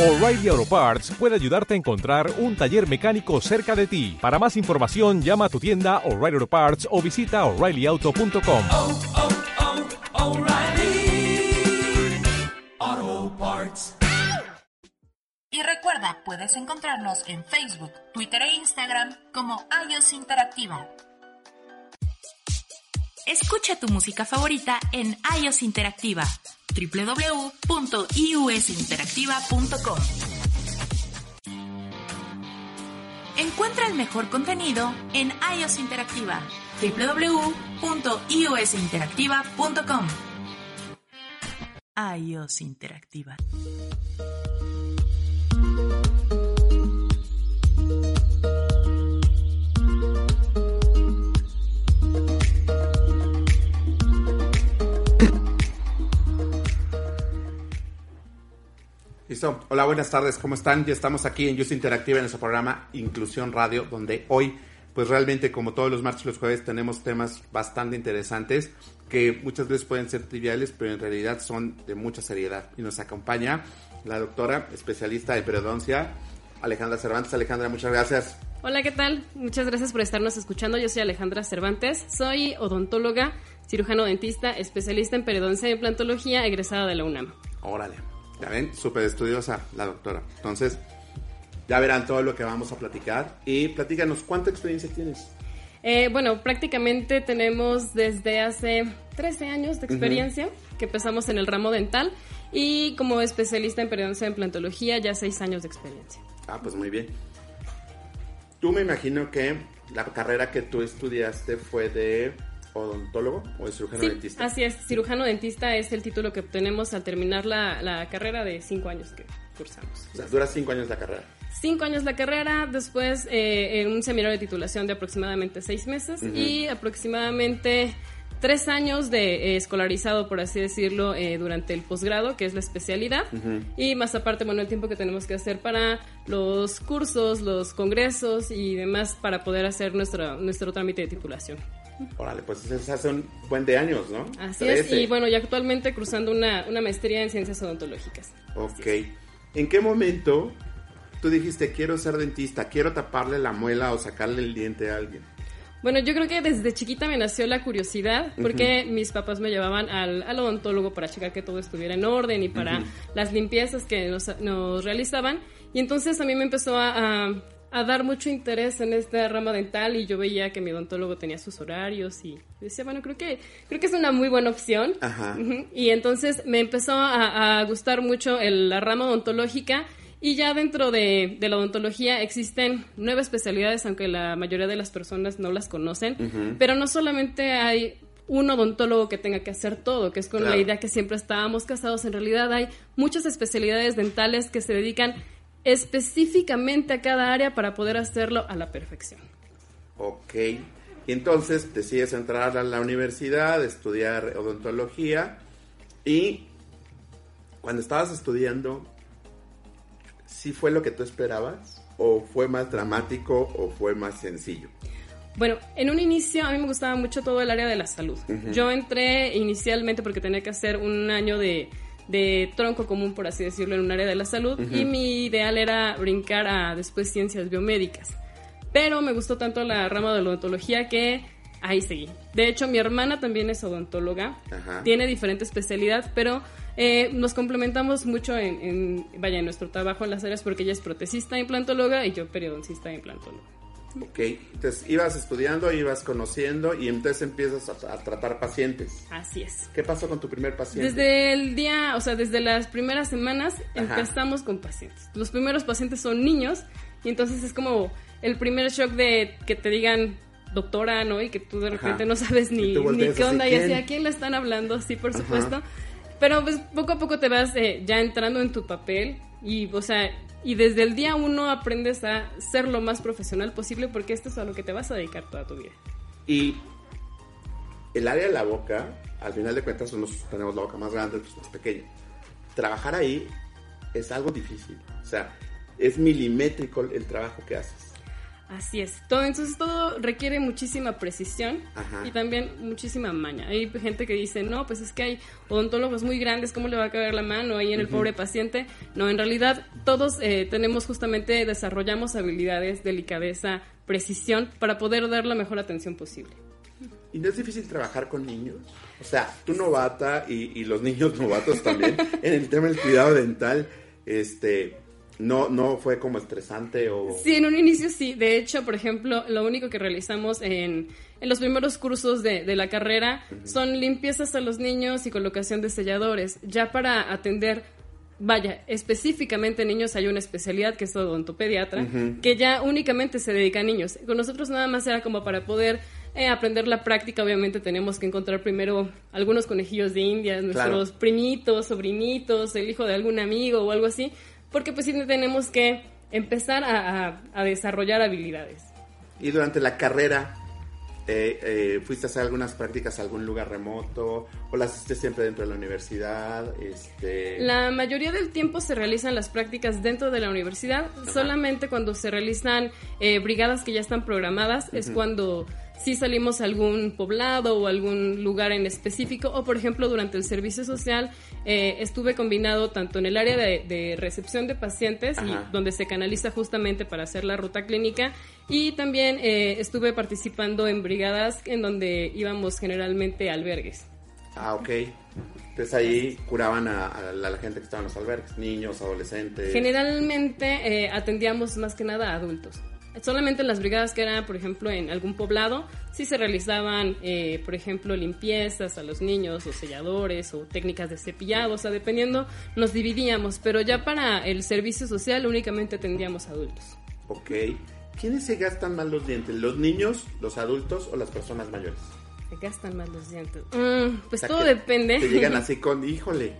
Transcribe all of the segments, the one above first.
O'Reilly Auto Parts puede ayudarte a encontrar un taller mecánico cerca de ti. Para más información, llama a tu tienda O'Reilly Auto Parts o visita oreillyauto.com. oh, oh, Parts. Y recuerda, puedes encontrarnos en Facebook, Twitter e Instagram como iOS Interactiva. Escucha tu música favorita en iOS Interactiva www.iusinteractiva.com Encuentra el mejor contenido en iOS Interactiva www.iusinteractiva.com iOS Interactiva Listo. Hola, buenas tardes. ¿Cómo están? Ya estamos aquí en Just Interactiva en nuestro programa Inclusión Radio, donde hoy, pues realmente como todos los martes y los jueves, tenemos temas bastante interesantes que muchas veces pueden ser triviales, pero en realidad son de mucha seriedad. Y nos acompaña la doctora especialista de periodoncia, Alejandra Cervantes. Alejandra, muchas gracias. Hola, ¿qué tal? Muchas gracias por estarnos escuchando. Yo soy Alejandra Cervantes, soy odontóloga, cirujano dentista, especialista en periodoncia y implantología, egresada de la UNAM. Órale. Ya ven, súper estudiosa la doctora. Entonces, ya verán todo lo que vamos a platicar. Y platícanos, ¿cuánta experiencia tienes? Eh, bueno, prácticamente tenemos desde hace 13 años de experiencia que empezamos en el ramo dental y como especialista en periodoncia y implantología ya 6 años de experiencia. Ah, pues muy bien. Tú me imagino que la carrera que tú estudiaste fue de odontólogo o de cirujano Sí, dentista. así es, cirujano dentista es el título que obtenemos al terminar la, la carrera de 5 años que cursamos. O sea, dura cinco años la carrera. Cinco años la carrera, después eh, en un seminario de titulación de aproximadamente seis meses y aproximadamente tres años de eh, escolarizado, por así decirlo, eh, durante el posgrado, que es la especialidad. Y más aparte, bueno, el tiempo que tenemos que hacer para los cursos, los congresos y demás para poder hacer nuestro, nuestro trámite de titulación. Órale, pues eso hace un buen de años, ¿no? Así es, y bueno, y actualmente cruzando una, una maestría en ciencias odontológicas. Ok. ¿En qué momento tú dijiste, quiero ser dentista, quiero taparle la muela o sacarle el diente a alguien? Bueno, yo creo que desde chiquita me nació la curiosidad porque mis papás me llevaban al, al odontólogo para checar que todo estuviera en orden y para las limpiezas que nos, nos realizaban. Y entonces a mí me empezó a, a- a dar mucho interés en esta rama dental y yo veía que mi odontólogo tenía sus horarios y decía, bueno, creo que, creo que es una muy buena opción. Ajá. Y entonces me empezó a, a gustar mucho el- la rama odontológica y ya dentro de, de la odontología existen nueve especialidades, aunque la mayoría de las personas no las conocen, pero no solamente hay un odontólogo que tenga que hacer todo, que es con Claro. la idea que siempre estábamos casados, en realidad hay muchas especialidades dentales que se dedican específicamente a cada área para poder hacerlo a la perfección. Ok. Y entonces decides entrar a la universidad, estudiar odontología y cuando estabas estudiando, ¿sí fue lo que tú esperabas? ¿O fue más dramático o fue más sencillo? Bueno, en un inicio a mí me gustaba mucho todo el área de la salud. Yo entré inicialmente porque tenía que hacer un año de, de tronco común, por así decirlo, en un área de la salud y mi ideal era brincar a después ciencias biomédicas. Pero me gustó tanto la rama de la odontología que ahí seguí. De hecho, mi hermana también es odontóloga, Ajá. tiene diferente especialidad, pero eh, nos complementamos mucho en, en, vaya, en nuestro trabajo en las áreas porque ella es protecista implantóloga y yo periodoncista implantóloga. Ok, entonces ibas estudiando, ibas conociendo y entonces empiezas a, a tratar pacientes. Así es. ¿Qué pasó con tu primer paciente? Desde el día, o sea, desde las primeras semanas Ajá. empezamos con pacientes. Los primeros pacientes son niños y entonces es como el primer shock de que te digan doctora, ¿no? Y que tú de Ajá. repente no sabes Y ni, ni qué así, onda y ¿quién? así, ¿a quién le están hablando? Sí, por Ajá. supuesto. Pero pues poco a poco te vas eh, ya entrando en tu papel y, o sea, y desde el día uno aprendes a ser lo más profesional posible porque esto es a lo que te vas a dedicar toda tu vida. Y el área de la boca, al final de cuentas, unos tenemos la boca más grande, otros más pequeña. Trabajar ahí es algo difícil. O sea, es milimétrico el trabajo que haces. Así es. Todo, entonces todo requiere muchísima precisión Ajá. y también muchísima maña. Hay gente que dice, no, pues es que hay odontólogos muy grandes, ¿cómo le va a caber la mano ahí en el pobre paciente? No, en realidad todos eh, tenemos justamente, desarrollamos habilidades, delicadeza, precisión para poder dar la mejor atención posible. ¿Y no es difícil trabajar con niños? O sea, tú novata y, y los niños novatos también en el tema del cuidado dental, este, no, no fue como estresante o... Sí, en un inicio sí. De hecho, por ejemplo, lo único que realizamos en, en los primeros cursos de, de la carrera son limpiezas a los niños y colocación de selladores. Ya para atender, vaya, específicamente niños hay una especialidad que es odontopediatra, que ya únicamente se dedica a niños. Con nosotros nada más era como para poder eh, aprender la práctica. Obviamente tenemos que encontrar primero algunos conejillos de indias, nuestros Claro. primitos, sobrinitos, el hijo de algún amigo o algo así, porque pues sí tenemos que empezar a, a- a desarrollar habilidades. Y durante la carrera, eh, eh, ¿fuiste a hacer algunas prácticas a algún lugar remoto? ¿O las hiciste siempre dentro de la universidad? Este... La mayoría del tiempo se realizan las prácticas dentro de la universidad, solamente cuando se realizan eh, brigadas que ya están programadas es cuando sí salimos a algún poblado o algún lugar en específico, o por ejemplo durante el servicio social eh, estuve combinado tanto en el área de, de recepción de pacientes, y donde se canaliza justamente para hacer la ruta clínica, y también eh, estuve participando en brigadas en donde íbamos generalmente a albergues. Ah, ok. Entonces ahí curaban a, a la, la gente que estaba en los albergues, niños, adolescentes. Generalmente eh, atendíamos más que nada a adultos. Solamente en las brigadas que eran, por ejemplo, en algún poblado, sí se realizaban, eh, por ejemplo, limpiezas a los niños o selladores o técnicas de cepillado, o sea, dependiendo, nos dividíamos, pero ya para el servicio social únicamente atendíamos adultos. Ok. ¿Quiénes se gastan más los dientes? ¿Los niños, los adultos o las personas mayores? Se gastan más los dientes. Mm, pues O sea, todo depende. Te llegan así con, híjole.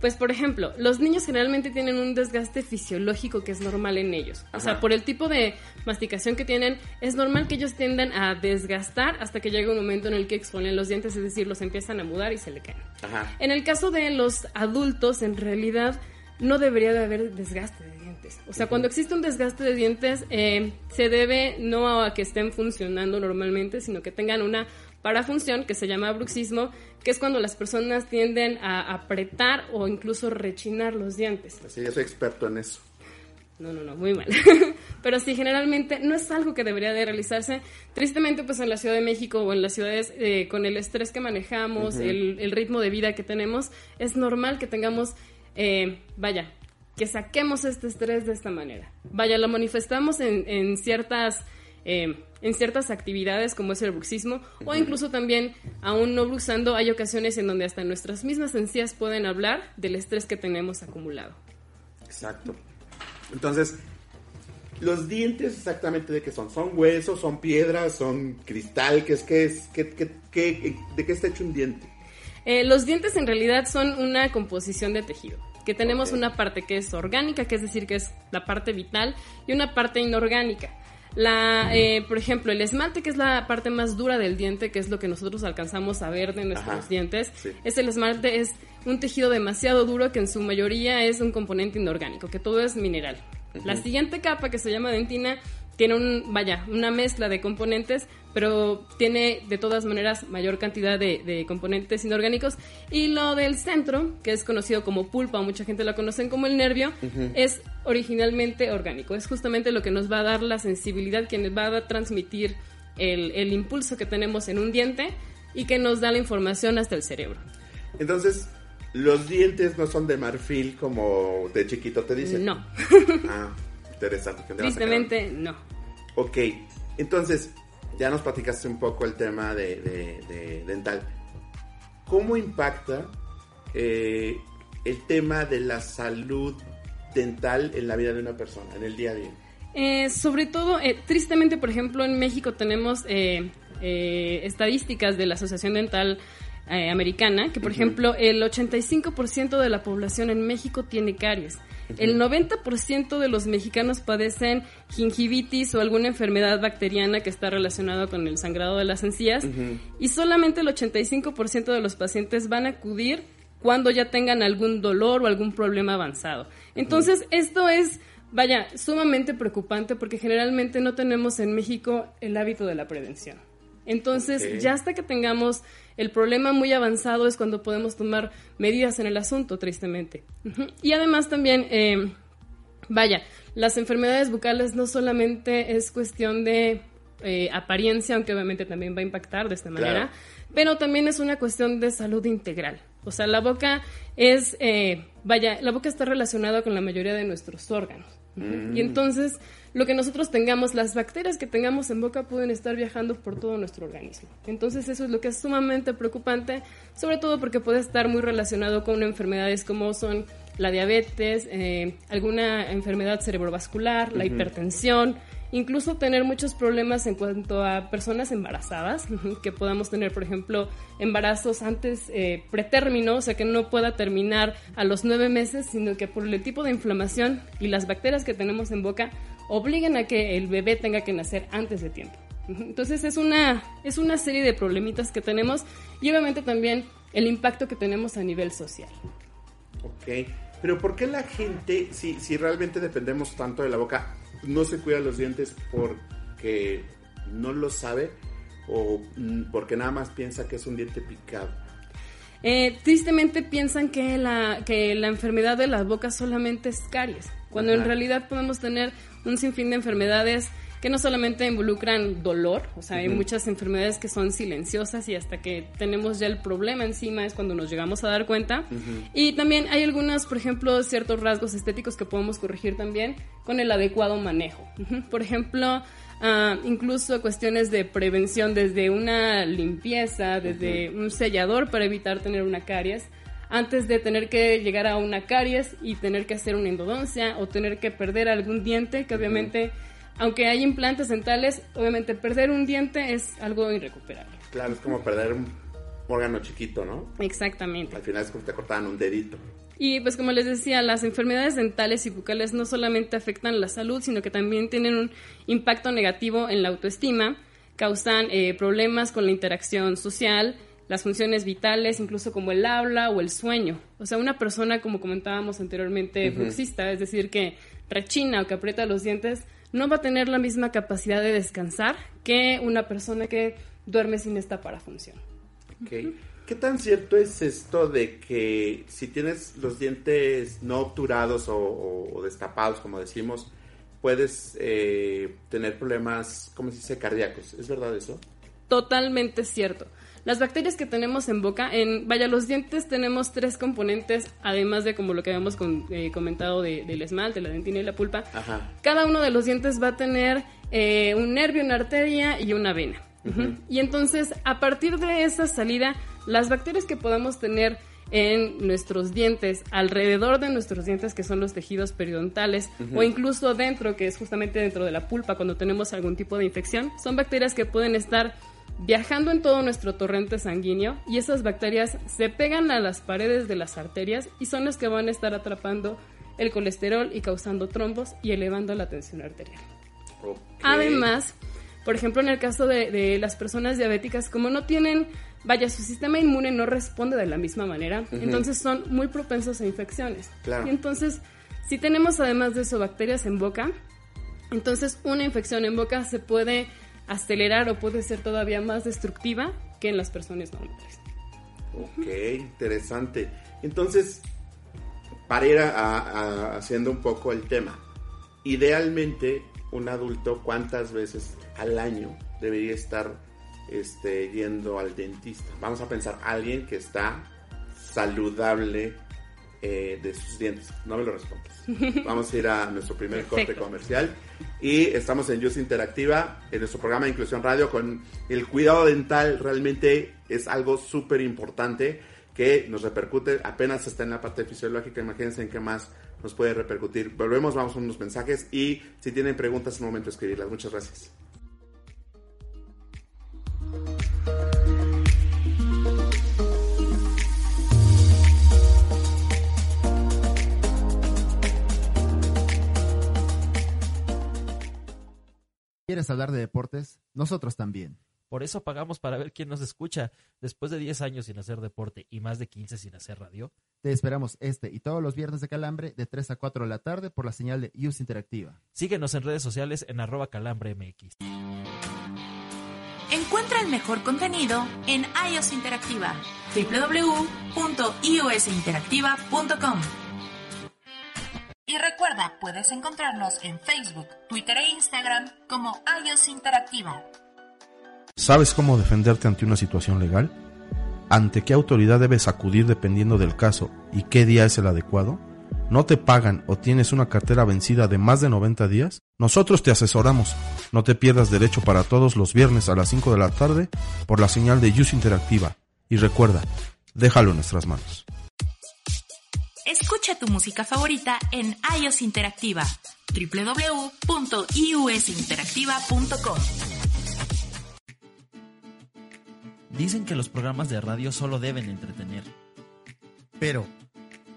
Pues por ejemplo, los niños generalmente tienen un desgaste fisiológico que es normal en ellos. O sea, por el tipo de masticación que tienen, es normal que ellos tiendan a desgastar hasta que llega un momento en el que exponen los dientes, es decir, los empiezan a mudar y se le caen. Ajá. En el caso de los adultos, en realidad no debería de haber desgaste de dientes. O sea, cuando existe un desgaste de dientes, eh, se debe no a que estén funcionando normalmente, sino que tengan una parafunción que se llama bruxismo, que es cuando las personas tienden a apretar o incluso rechinar los dientes. Así, yo soy experto en eso. No, no, no, muy mal. Pero sí, generalmente no es algo que debería de realizarse. Tristemente, pues en la Ciudad de México o en las ciudades, eh, con el estrés que manejamos, el, el ritmo de vida que tenemos, es normal que tengamos, eh, vaya, que saquemos este estrés de esta manera. Vaya, lo manifestamos en, en ciertas... eh, en ciertas actividades como es el bruxismo o incluso también aún no bruxando hay ocasiones en donde hasta nuestras mismas encías pueden hablar del estrés que tenemos acumulado. Exacto. Entonces, los dientes exactamente de qué son? ¿Son huesos, son piedras, son cristal? ¿Qué es, qué es, qué, qué- qué- de qué está hecho un diente? Eh, los dientes en realidad son una composición de tejido, que tenemos una parte que es orgánica, que es decir, que es la parte vital, y una parte inorgánica. La, eh, por ejemplo, el esmalte, que es la parte más dura del diente, que es lo que nosotros alcanzamos a ver de nuestros Ajá, dientes, sí. es el esmalte, es un tejido demasiado duro que en su mayoría es un componente inorgánico, que todo es mineral. La siguiente capa, que se llama dentina, tiene un, vaya, una mezcla de componentes, pero tiene de todas maneras mayor cantidad de, de componentes inorgánicos. Y lo del centro, que es conocido como pulpa, mucha gente lo conocen como el nervio, es originalmente orgánico. Es justamente lo que nos va a dar la sensibilidad, que nos va a transmitir el, el impulso que tenemos en un diente y que nos da la información hasta el cerebro. Entonces, los dientes no son de marfil como de chiquito te dicen. No, Ah, interesante. que te vas a sacar. tristemente no. Ok, entonces, ya nos platicaste un poco el tema de, de- de dental. ¿Cómo impacta eh, el tema de la salud dental en la vida de una persona, en el día a día? Eh, sobre todo, eh, tristemente, por ejemplo, en México tenemos eh, estadísticas de la Asociación Dental eh, Americana, que por ejemplo el 85% de la población en México tiene caries. El 90% de los mexicanos padecen gingivitis o alguna enfermedad bacteriana que está relacionada con el sangrado de las encías y solamente el 85% de los pacientes van a acudir cuando ya tengan algún dolor o algún problema avanzado. Entonces, esto es, vaya, sumamente preocupante porque generalmente no tenemos en México el hábito de la prevención. Entonces, ya hasta que tengamos el problema muy avanzado es cuando podemos tomar medidas en el asunto, tristemente. Y además también, eh, vaya, las enfermedades bucales no solamente es cuestión de eh, apariencia, aunque obviamente también va a impactar de esta Claro. manera, pero también es una cuestión de salud integral. O sea, la boca es, eh, vaya, la boca está relacionada con la mayoría de nuestros órganos. Ujú. Y entonces, lo que nosotros tengamos, las bacterias que tengamos en boca pueden estar viajando por todo nuestro organismo. Entonces, eso es lo que es sumamente preocupante, sobre todo porque puede estar muy relacionado con enfermedades como son la diabetes, eh, alguna enfermedad cerebrovascular, la hipertensión, incluso tener muchos problemas en cuanto a personas embarazadas, que podamos tener, por ejemplo, embarazos antes eh, pretérmino, o sea, que no pueda terminar a los nueve meses, sino que por el tipo de inflamación y las bacterias que tenemos en boca obligan a que el bebé tenga que nacer antes de tiempo. Entonces es una, es una serie de problemitas que tenemos y obviamente también el impacto que tenemos a nivel social. Ok, pero ¿por qué la gente, si, si realmente dependemos tanto de la boca, no se cuida los dientes porque no lo sabe o mm, porque nada más piensa que es un diente picado? Eh, tristemente piensan que la, que la enfermedad de la boca solamente es caries, cuando en Ajá. realidad podemos tener un sinfín de enfermedades que no solamente involucran dolor, o sea, hay Ujú. muchas enfermedades que son silenciosas y hasta que tenemos ya el problema encima es cuando nos llegamos a dar cuenta. Y también hay algunos, por ejemplo, ciertos rasgos estéticos que podemos corregir también con el adecuado manejo. Ujú. Por ejemplo, ah, incluso cuestiones de prevención desde una limpieza, desde un sellador para evitar tener una caries antes de tener que llegar a una caries y tener que hacer una endodoncia o tener que perder algún diente, que obviamente, aunque hay implantes dentales, obviamente perder un diente es algo irrecuperable. Claro, es como perder un órgano chiquito, ¿no? Exactamente. Al final es como te cortaban un dedito. Y pues como les decía, las enfermedades dentales y bucales no solamente afectan la salud, sino que también tienen un impacto negativo en la autoestima, causan eh, problemas con la interacción social, las funciones vitales, incluso como el habla o el sueño. O sea, una persona, como comentábamos anteriormente, bruxista, es decir, que rechina o que aprieta los dientes, no va a tener la misma capacidad de descansar que una persona que duerme sin esta parafunción. Ok. ¿Qué tan cierto es esto de que si tienes los dientes no obturados o, o- o destapados, como decimos, puedes eh, tener problemas, ¿cómo se dice?, cardíacos? ¿Es verdad eso? Totalmente cierto. Las bacterias que tenemos en boca, en vaya, los dientes tenemos tres componentes, además de como lo que habíamos con- eh, comentado de- del esmalte, la dentina y la pulpa. Ajá. Cada uno de los dientes va a tener eh, un nervio, una arteria y una vena. Y entonces, a partir de esa salida, las bacterias que podamos tener en nuestros dientes, alrededor de nuestros dientes, que son los tejidos periodontales, o incluso dentro, que es justamente dentro de la pulpa, cuando tenemos algún tipo de infección, son bacterias que pueden estar viajando en todo nuestro torrente sanguíneo y esas bacterias se pegan a las paredes de las arterias y son las que van a estar atrapando el colesterol y causando trombos y elevando la tensión arterial. Además, por ejemplo, en el caso de, de las personas diabéticas, como no tienen, vaya, su sistema inmune no responde de la misma manera, entonces son muy propensos a infecciones. Claro. Y entonces, si tenemos además de eso bacterias en boca, entonces una infección en boca se puede acelerar o puede ser todavía más destructiva que en las personas normales. Ok, interesante. Entonces, para ir haciendo un poco el tema, idealmente un adulto cuántas veces al año debería estar este, yendo al dentista. Vamos a pensar alguien que está saludable eh, de sus dientes. No me lo respondas. Vamos a ir a nuestro primer corte comercial. Y estamos en Youth Interactiva en nuestro programa de Inclusión Radio con el cuidado dental. Realmente es algo súper importante que nos repercute. Apenas está en la parte fisiológica. Imagínense en qué más nos puede repercutir. Volvemos vamos a unos mensajes y si tienen preguntas es momento de escribirlas. Muchas gracias ¿Quieres hablar de deportes? Nosotros también. Por eso pagamos para ver quién nos escucha. Después de 10 años sin hacer deporte y más de 15 sin hacer radio. Te esperamos este y todos los viernes de Calambre de 3 a 4 de la tarde por la señal de Use Interactiva. Síguenos en redes sociales en arroba calambremx. Encuentra el mejor contenido en iOS Interactiva. www.iosinteractiva.com Y recuerda, puedes encontrarnos en Facebook, Twitter e Instagram como iOS Interactiva. ¿Sabes cómo defenderte ante una situación legal? ¿Ante qué autoridad debes acudir dependiendo del caso y qué día es el adecuado? ¿No te pagan o tienes una cartera vencida de más de 90 días? Nosotros te asesoramos. No te pierdas derecho para todos los viernes a las 5 de la tarde por la señal de Use Interactiva. Y recuerda, déjalo en nuestras manos. Escucha tu música favorita en iOS Interactiva. www.iusinteractiva.com Dicen que los programas de radio solo deben entretener. Pero,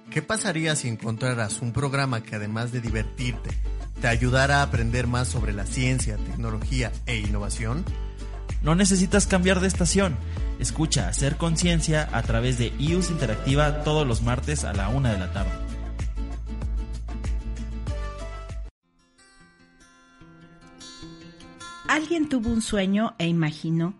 ¿qué pasaría si encontraras un programa que además de divertirte, te ayudara a aprender más sobre la ciencia, tecnología e innovación? No necesitas cambiar de estación. Escucha Hacer Conciencia a través de IUS Interactiva todos los martes a la una de la tarde. Alguien tuvo un sueño e imaginó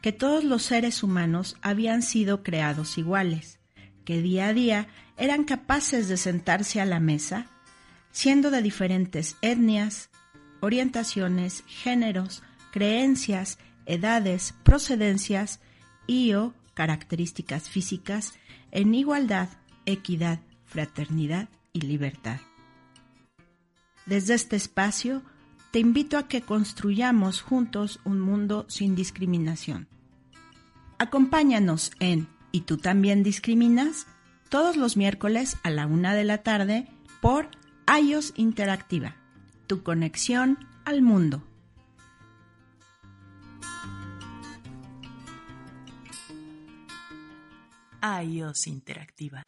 que todos los seres humanos habían sido creados iguales, que día a día eran capaces de sentarse a la mesa, siendo de diferentes etnias, orientaciones, géneros, creencias, edades, procedencias y o características físicas en igualdad, equidad, fraternidad y libertad. Desde este espacio, te invito a que construyamos juntos un mundo sin discriminación. Acompáñanos en ¿Y tú también discriminas? todos los miércoles a la una de la tarde por iOS Interactiva, tu conexión al mundo. iOS Interactiva.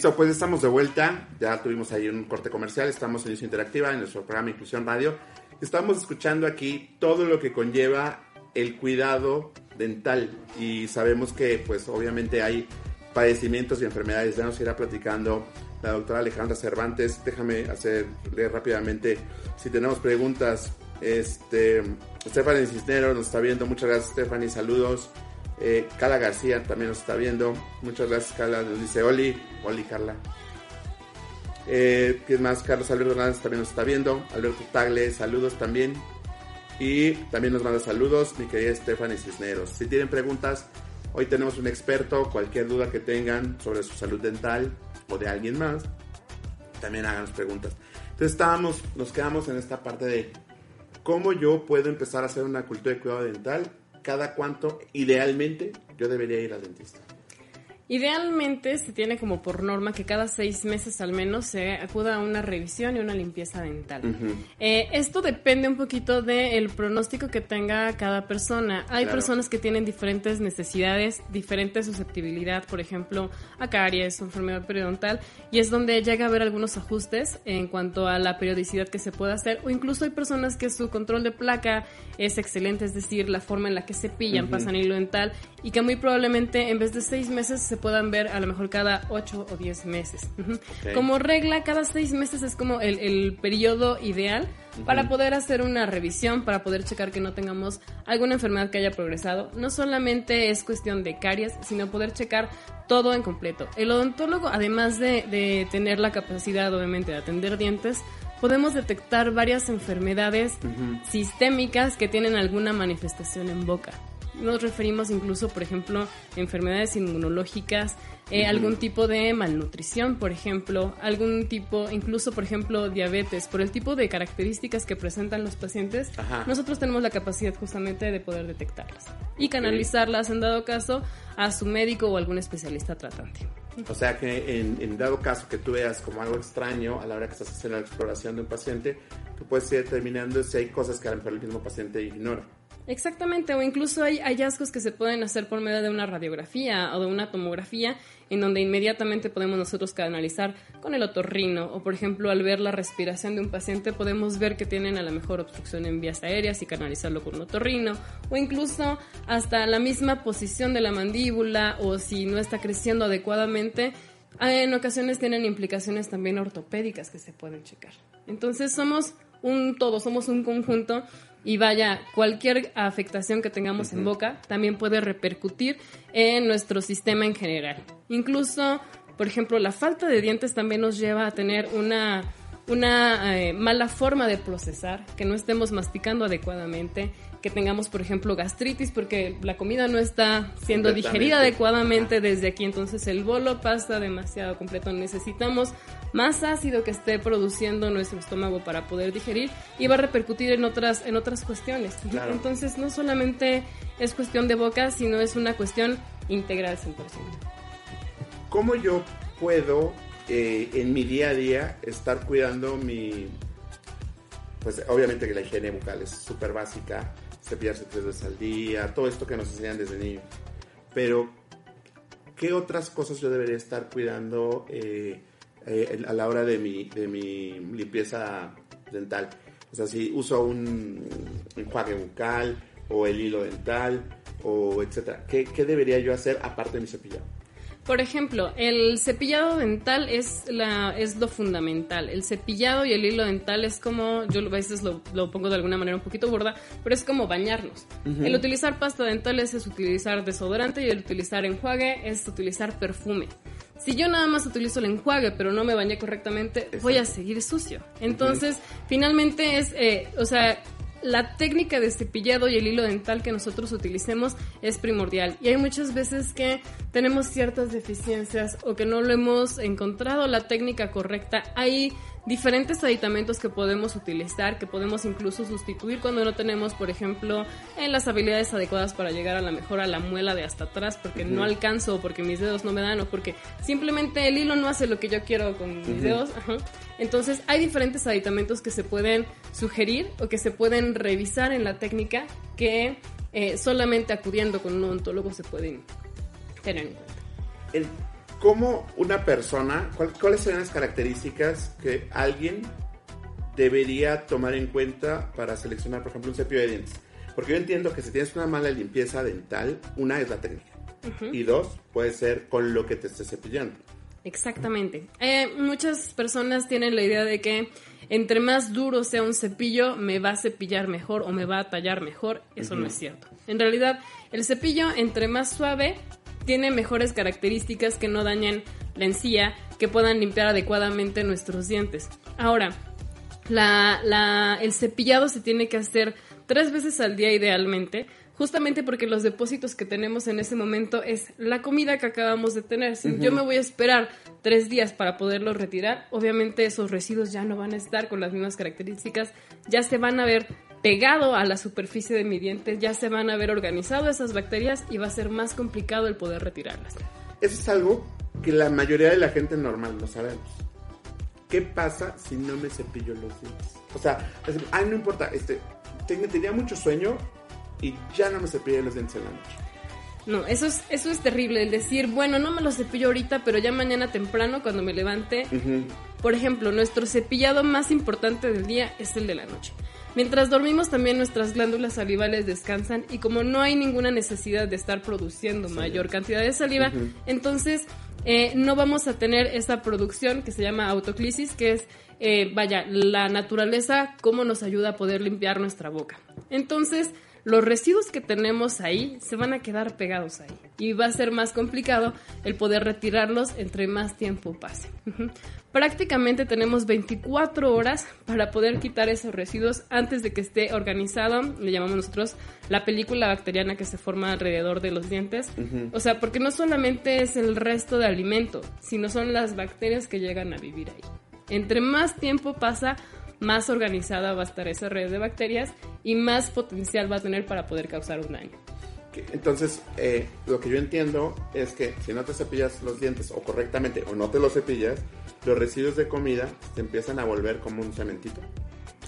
Listo, pues estamos de vuelta. Ya tuvimos ahí un corte comercial. Estamos en Inicio Interactiva, en nuestro programa Inclusión Radio. Estamos escuchando aquí todo lo que conlleva el cuidado dental. Y sabemos que, pues, obviamente hay padecimientos y enfermedades. Ya nos irá platicando la doctora Alejandra Cervantes. Déjame hacer leer rápidamente si tenemos preguntas. Este, Stephanie Cisneros nos está viendo. Muchas gracias, Stephanie. Saludos. Eh, García también nos está viendo. Muchas gracias, Carla. Nos dice Oli. Oli, Carla. Eh, ¿Quién más? Carlos Alberto Hernández también nos está viendo. Alberto Tagle, saludos también. Y también nos manda saludos mi querida Stephanie Cisneros. Si tienen preguntas, hoy tenemos un experto. Cualquier duda que tengan sobre su salud dental o de alguien más, también háganos preguntas. Entonces estábamos, nos quedamos en esta parte de cómo yo puedo empezar a hacer una cultura de cuidado dental cada cuánto, idealmente, yo debería ir al dentista. Idealmente se tiene como por norma que cada seis meses al menos se acuda a una revisión y una limpieza dental. Eh, esto depende un poquito del pronóstico que tenga cada persona. Hay Claro. personas que tienen diferentes necesidades, diferente susceptibilidad, por ejemplo, a caries o enfermedad periodontal, y es donde llega a haber algunos ajustes en cuanto a la periodicidad que se puede hacer, o incluso hay personas que su control de placa es excelente, es decir, la forma en la que cepillan, Ujú. pasan hilo dental, y que muy probablemente en vez de seis meses se puedan ver a lo mejor cada ocho o diez meses. Ujú. Ok. Como regla, cada seis meses es como el, el periodo ideal para poder hacer una revisión, para poder checar que no tengamos alguna enfermedad que haya progresado. No solamente es cuestión de caries, sino poder checar todo en completo. El odontólogo, además de, de tener la capacidad, obviamente, de atender dientes, podemos detectar varias enfermedades sistémicas que tienen alguna manifestación en boca. Nos referimos incluso, por ejemplo, a enfermedades inmunológicas, eh, algún tipo de malnutrición, por ejemplo, algún tipo, incluso, por ejemplo, diabetes, por el tipo de características que presentan los pacientes, Ajá. nosotros tenemos la capacidad justamente de poder detectarlas y canalizarlas, en dado caso, a su médico o algún especialista tratante. O sea que en, en dado caso que tú veas como algo extraño a la hora que estás haciendo la exploración de un paciente, tú puedes ir determinando si hay cosas que a lo mejor el mismo paciente ignora. Exactamente, o incluso hay hallazgos que se pueden hacer por medio de una radiografía o de una tomografía, en donde inmediatamente podemos nosotros canalizar con el otorrino, o por ejemplo, al ver la respiración de un paciente, podemos ver que tienen a lo mejor obstrucción en vías aéreas y canalizarlo con un otorrino, o incluso hasta la misma posición de la mandíbula, o si no está creciendo adecuadamente, en ocasiones tienen implicaciones también ortopédicas que se pueden checar. Entonces somos un todo, somos un conjunto y vaya, cualquier afectación que tengamos en boca también puede repercutir en nuestro sistema en general. Incluso, por ejemplo, la falta de dientes también nos lleva a tener una, una eh, mala forma de procesar, que no estemos masticando adecuadamente, que tengamos, por ejemplo, gastritis porque la comida no está siendo digerida adecuadamente desde aquí, entonces el bolo pasa demasiado completo. Necesitamos más ácido que esté produciendo nuestro estómago para poder digerir y va a repercutir en otras, en otras cuestiones. Claro. Entonces no solamente es cuestión de boca, sino es una cuestión integral 100%. ¿Cómo yo puedo eh, en mi día a día estar cuidando mi... Pues obviamente que la higiene bucal es súper básica, cepillarse tres veces al día, todo esto que nos enseñan desde niños. Pero, ¿qué otras cosas yo debería estar cuidando eh, eh, a la hora de mi, de mi limpieza dental? O sea, si uso un enjuague bucal o el hilo dental o etcétera. ¿Qué, qué debería yo hacer aparte de mi cepillado? Por ejemplo, el cepillado dental es, la, es lo fundamental. El cepillado y el hilo dental es como, yo a veces lo, lo pongo de alguna manera un poquito gorda, pero es como bañarnos. El utilizar pasta dental es, es utilizar desodorante y el utilizar enjuague es utilizar perfume. Si yo nada más utilizo el enjuague, pero no me bañé correctamente, voy a seguir sucio. Entonces, finalmente es, eh, o sea, la técnica de cepillado y el hilo dental que nosotros utilicemos es primordial. Y hay muchas veces que tenemos ciertas deficiencias o que no lo hemos encontrado la técnica correcta. Hay diferentes aditamentos que podemos utilizar, que podemos incluso sustituir cuando no tenemos, por ejemplo, en las habilidades adecuadas para llegar a la mejor a la muela de hasta atrás, porque no alcanzo, o porque mis dedos no me dan, o porque simplemente el hilo no hace lo que yo quiero con mis dedos. Ajá. Entonces, hay diferentes aditamentos que se pueden sugerir o que se pueden revisar en la técnica que eh, solamente acudiendo con un odontólogo se pueden tener en cuenta. el- ¿Cómo una persona, cuál- cuáles son las características que alguien debería tomar en cuenta para seleccionar, por ejemplo, un cepillo de dientes? Porque yo entiendo que si tienes una mala limpieza dental, una es la técnica. Y dos, puede ser con lo que te estés cepillando. Exactamente. Eh, muchas personas tienen la idea de que entre más duro sea un cepillo, me va a cepillar mejor o me va a tallar mejor. Eso no es cierto. En realidad, el cepillo, entre más suave, tiene mejores características que no dañen la encía, que puedan limpiar adecuadamente nuestros dientes. Ahora, la, la- el cepillado se tiene que hacer tres veces al día idealmente, justamente porque los depósitos que tenemos en ese momento es la comida que acabamos de tener. Si yo me voy a esperar tres días para poderlo retirar, obviamente esos residuos ya no van a estar con las mismas características, ya se van a ver pegado a la superficie de mi diente, ya se van a ver organizado esas bacterias y va a ser más complicado el poder retirarlas. Eso es algo que la mayoría de la gente normal no sabemos. ¿Qué pasa si no me cepillo los dientes? O sea, ay, no importa, este, tenía mucho sueño y ya no me cepillé los dientes en la noche. No, eso es, eso es terrible, el decir, bueno, no me lo cepillo ahorita, pero ya mañana temprano cuando me levante, por ejemplo, nuestro cepillado más importante del día es el de la noche. Mientras dormimos también nuestras glándulas salivales descansan y como no hay ninguna necesidad de estar produciendo mayor cantidad de saliva, entonces eh, no vamos a tener esa producción que se llama autoclisis, que es, eh, vaya, la naturaleza, cómo nos ayuda a poder limpiar nuestra boca. Entonces, los residuos que tenemos ahí se van a quedar pegados ahí y va a ser más complicado el poder retirarlos entre más tiempo pase. Prácticamente tenemos 24 horas para poder quitar esos residuos antes de que esté organizado, le llamamos nosotros la película bacteriana que se forma alrededor de los dientes. O sea, porque no solamente es el resto de alimento, sino son las bacterias que llegan a vivir ahí. Entre más tiempo pasa, más organizada va a estar esa red de bacterias y más potencial va a tener para poder causar un daño. Entonces, eh, lo que yo entiendo es que si no te cepillas los dientes o correctamente o no te los cepillas, los residuos de comida se empiezan a volver como un cementito.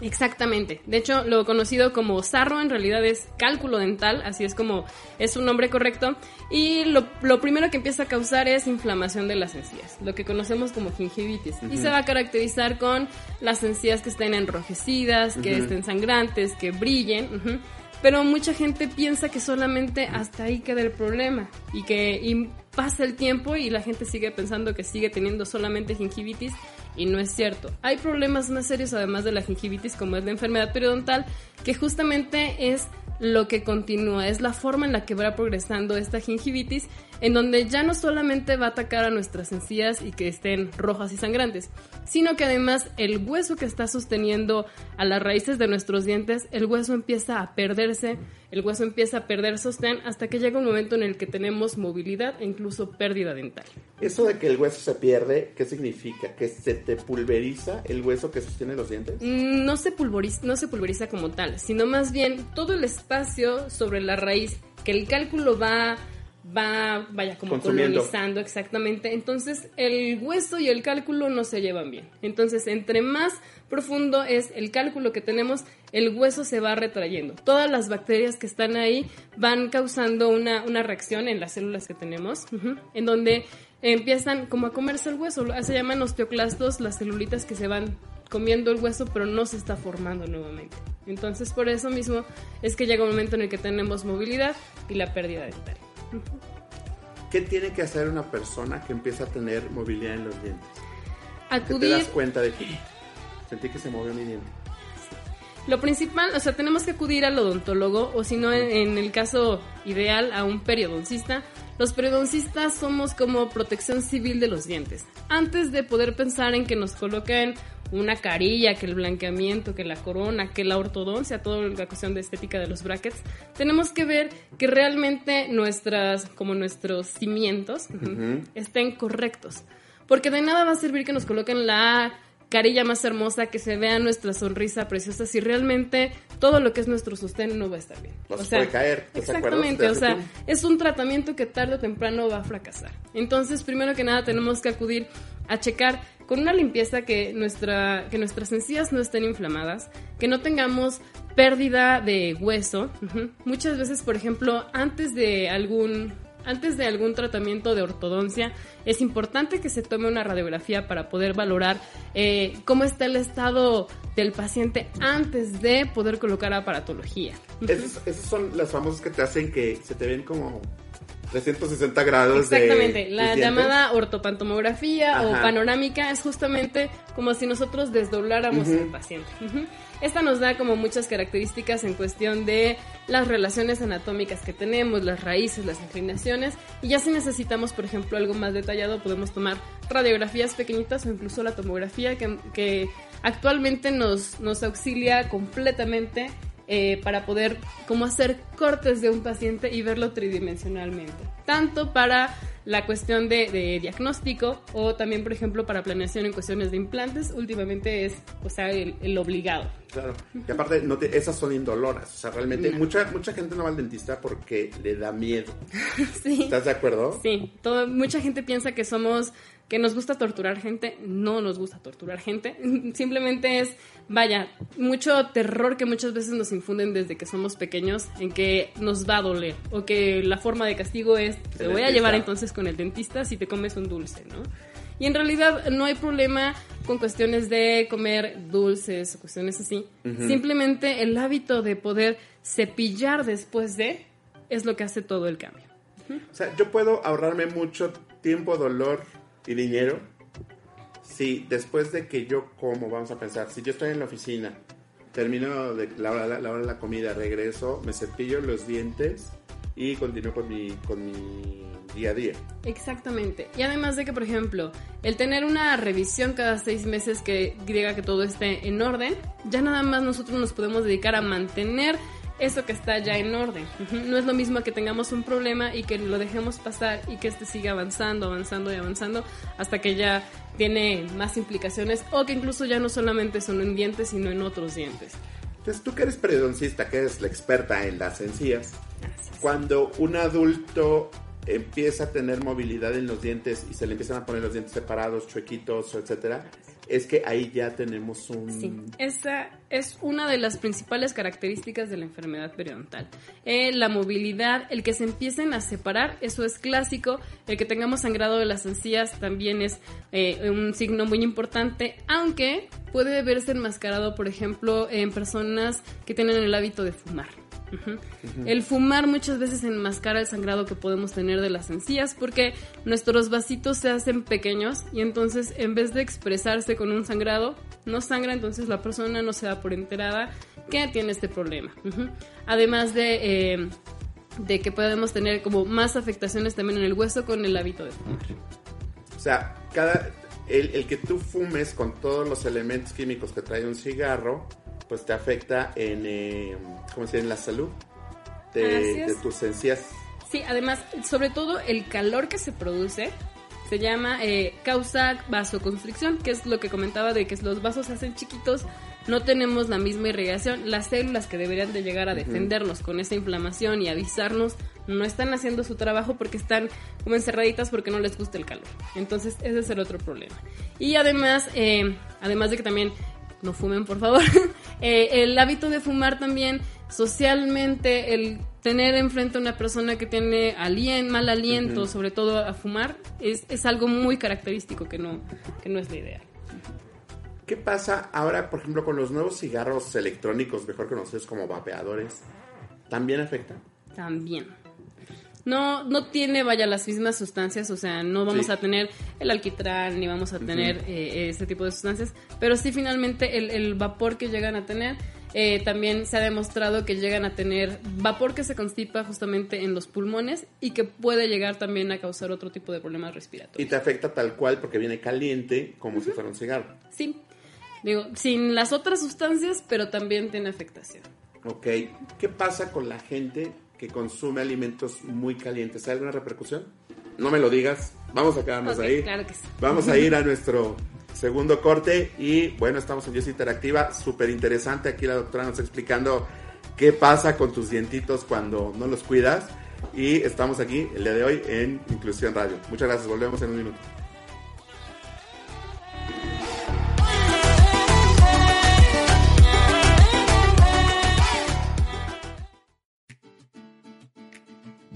Exactamente. De hecho, lo conocido como sarro en realidad es cálculo dental, así es como es un nombre correcto. Y lo, lo primero que empieza a causar es inflamación de las encías, lo que conocemos como gingivitis. Y se va a caracterizar con las encías que estén enrojecidas, que estén sangrantes, que brillen. Pero mucha gente piensa que solamente hasta ahí queda el problema y que y pasa el tiempo y la gente sigue pensando que sigue teniendo solamente gingivitis y no es cierto. Hay problemas más serios además de la gingivitis como es la enfermedad periodontal que justamente es lo que continúa, es la forma en la que va progresando esta gingivitis en donde ya no solamente va a atacar a nuestras encías y que estén rojas y sangrantes, sino que además el hueso que está sosteniendo a las raíces de nuestros dientes, el hueso empieza a perderse, el hueso empieza a perder sostén hasta que llega un momento en el que tenemos movilidad e incluso pérdida dental. Eso de que el hueso se pierde, ¿qué significa? ¿Que se te pulveriza el hueso que sostiene los dientes? Mm, No se, pulveriza, no se pulveriza como tal, sino más bien todo el espacio sobre la raíz que el cálculo va, va vaya, como colonizando exactamente. Entonces el hueso y el cálculo no se llevan bien. Entonces entre más profundo es el cálculo que tenemos, el hueso se va retrayendo. Todas las bacterias que están ahí van causando una, una reacción en las células que tenemos, en donde empiezan como a comerse el hueso. Se llaman osteoclastos, las celulitas que se van comiendo el hueso, pero no se está formando nuevamente. Entonces, por eso mismo es que llega un momento en el que tenemos movilidad y la pérdida dentaria. ¿Qué tiene que hacer una persona que empieza a tener movilidad en los dientes? Que te Acudir das cuenta de que sentí que se movió mi diente. Lo principal, o sea, tenemos que acudir al odontólogo o si no, en, en el caso ideal, a un periodoncista. Los periodoncistas somos como protección civil de los dientes. Antes de poder pensar en que nos coloquen una carilla, que el blanqueamiento, que la corona, que la ortodoncia, toda la cuestión de estética de los brackets, tenemos que ver que realmente nuestras, como nuestros cimientos, ujú, estén correctos. Porque de nada va a servir que nos coloquen la carilla más hermosa, que se vea nuestra sonrisa preciosa, si realmente todo lo que es nuestro sostén no va a estar bien. Nos puede caer, ¿te acuerdas Exactamente, o sea, es un tratamiento que tarde o temprano va a fracasar. Entonces, primero que nada, tenemos que acudir a checar con una limpieza que, nuestra, que nuestras encías no estén inflamadas, que no tengamos pérdida de hueso. Muchas veces, por ejemplo, antes de algún antes de algún tratamiento de ortodoncia, es importante que se tome una radiografía para poder valorar eh, cómo está el estado del paciente antes de poder colocar aparatología. Esas, esas son las famosas que te hacen que se te ven como 360 grados Exactamente, la llamada ortopantomografía o panorámica es justamente como si nosotros desdobláramos al paciente. Ujú. Esta nos da como muchas características en cuestión de las relaciones anatómicas que tenemos, las raíces, las inclinaciones. Y ya si necesitamos, por ejemplo, algo más detallado, podemos tomar radiografías pequeñitas o incluso la tomografía que, que actualmente nos, nos auxilia completamente eh, para poder como hacer cortes de un paciente y verlo tridimensionalmente. Tanto para la cuestión de, de diagnóstico o también, por ejemplo, para planeación en cuestiones de implantes, últimamente es, o sea, el, el obligado. Claro. Y aparte, no te- esas son indoloras. O sea, realmente No. mucha, mucha gente no va al dentista porque le da miedo. Sí. ¿Estás de acuerdo? Sí, todo- mucha gente piensa que somos, que nos gusta torturar gente. No nos gusta torturar gente. Simplemente es, vaya, mucho terror que muchas veces nos infunden desde que somos pequeños en que nos va a doler. O que la forma de castigo es, te voy a llevar entonces con el dentista si te comes un dulce, ¿no? Y en realidad no hay problema con cuestiones de comer dulces o cuestiones así. Simplemente el hábito de poder cepillar después de es lo que hace todo el cambio. O sea, yo puedo ahorrarme mucho tiempo, dolor y dinero si después de que yo como, vamos a pensar, si yo estoy en la oficina termino de la hora, la hora de la comida, regreso, me cepillo los dientes y continúo con mi, con mi día a día. Exactamente. Y además de que, por ejemplo, el tener una revisión cada seis meses que diga que todo esté en orden, ya nada más nosotros nos podemos dedicar a mantener eso que está ya en orden. No es lo mismo que tengamos un problema y que lo dejemos pasar y que este siga avanzando, avanzando y avanzando hasta que ya tiene más implicaciones o que incluso ya no solamente son en dientes, sino en otros dientes. Entonces, tú que eres periodoncista, que eres la experta en las encías, cuando un adulto empieza a tener movilidad en los dientes y se le empiezan a poner los dientes separados, chuequitos, etcétera, es que ahí ya tenemos un... Sí, esa es una de las principales características de la enfermedad periodontal. Eh, la movilidad, el que se empiecen a separar, eso es clásico. El que tengamos sangrado de las encías también es eh, un signo muy importante, aunque puede verse enmascarado, por ejemplo, en personas que tienen el hábito de fumar. El fumar muchas veces enmascara el sangrado que podemos tener de las encías porque nuestros vasitos se hacen pequeños y entonces en vez de expresarse con un sangrado, no sangra, entonces la persona no se da por enterada que tiene este problema. Además de, eh, de que podemos tener como más afectaciones también en el hueso con el hábito de fumar. O sea, cada, el, el que tú fumes con todos los elementos químicos que trae un cigarro, pues te afecta en, eh, ¿cómo se dice? en la salud de, tus encías. Sí, además, sobre todo el calor que se produce se llama eh, causa vasoconstricción, que es lo que comentaba de que los vasos se hacen chiquitos, no tenemos la misma irrigación, las células que deberían de llegar a defendernos con esa inflamación y avisarnos no están haciendo su trabajo porque están como encerraditas porque no les gusta el calor. Entonces ese es el otro problema. Y además, eh, además de que también no fumen por favor, eh, el hábito de fumar también socialmente, el tener enfrente a una persona que tiene alien, mal aliento, sobre todo a fumar, es, es algo muy característico que no, que no es la idea. ¿Qué pasa ahora, por ejemplo, con los nuevos cigarros electrónicos, mejor conocidos como vapeadores? ¿También afecta? También. No, no tiene, vaya, las mismas sustancias, o sea, no vamos Sí. a tener el alquitrán ni vamos a tener eh, ese tipo de sustancias, pero sí finalmente el, el vapor que llegan a tener, eh, también se ha demostrado que llegan a tener vapor que se constipa justamente en los pulmones y que puede llegar también a causar otro tipo de problemas respiratorios. Y te afecta tal cual porque viene caliente como si fuera un cigarro. Sí, digo, sin las otras sustancias, pero también tiene afectación. Ok. ¿Qué pasa con la gente que consume alimentos muy calientes? ¿Hay alguna repercusión? No me lo digas. Vamos a quedarnos ahí. claro que sí. Vamos a ir a nuestro segundo corte y bueno, estamos en Dios Interactiva. Súper interesante. Aquí la doctora nos está explicando qué pasa con tus dientitos cuando no los cuidas. Y estamos aquí el día de hoy en Inclusión Radio. Muchas gracias. Volvemos en un minuto.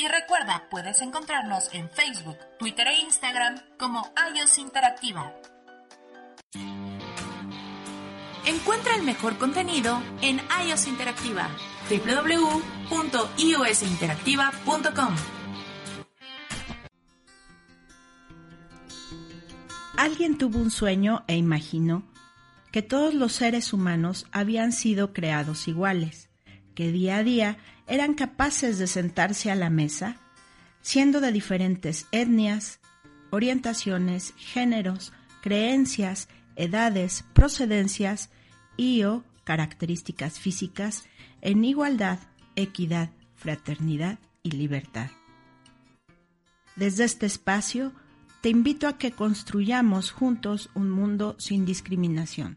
Y recuerda, puedes encontrarnos en Facebook, Twitter e Instagram como iOS Interactiva. Encuentra el mejor contenido en iOS Interactiva www.iosinteractiva.com Alguien tuvo un sueño e imaginó que todos los seres humanos habían sido creados iguales, que día a día eran capaces de sentarse a la mesa, siendo de diferentes etnias, orientaciones, géneros, creencias, edades, procedencias y o características físicas en igualdad, equidad, fraternidad y libertad. Desde este espacio, te invito a que construyamos juntos un mundo sin discriminación.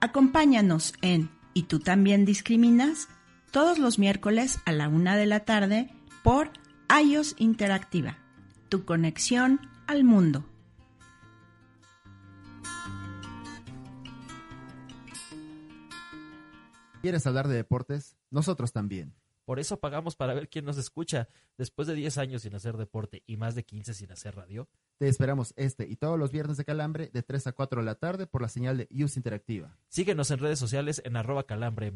Acompáñanos en ¿Y tú también discriminas? Todos los miércoles a la una de la tarde por iOS Interactiva, tu conexión al mundo. ¿Quieres hablar de deportes? Nosotros también. Por eso pagamos para ver quién nos escucha. Después de 10 años sin hacer deporte y más de 15 sin hacer radio. Te esperamos este y todos los viernes de Calambre de 3 a 4 de la tarde por la señal de Use Interactiva. Síguenos en redes sociales en arroba calambre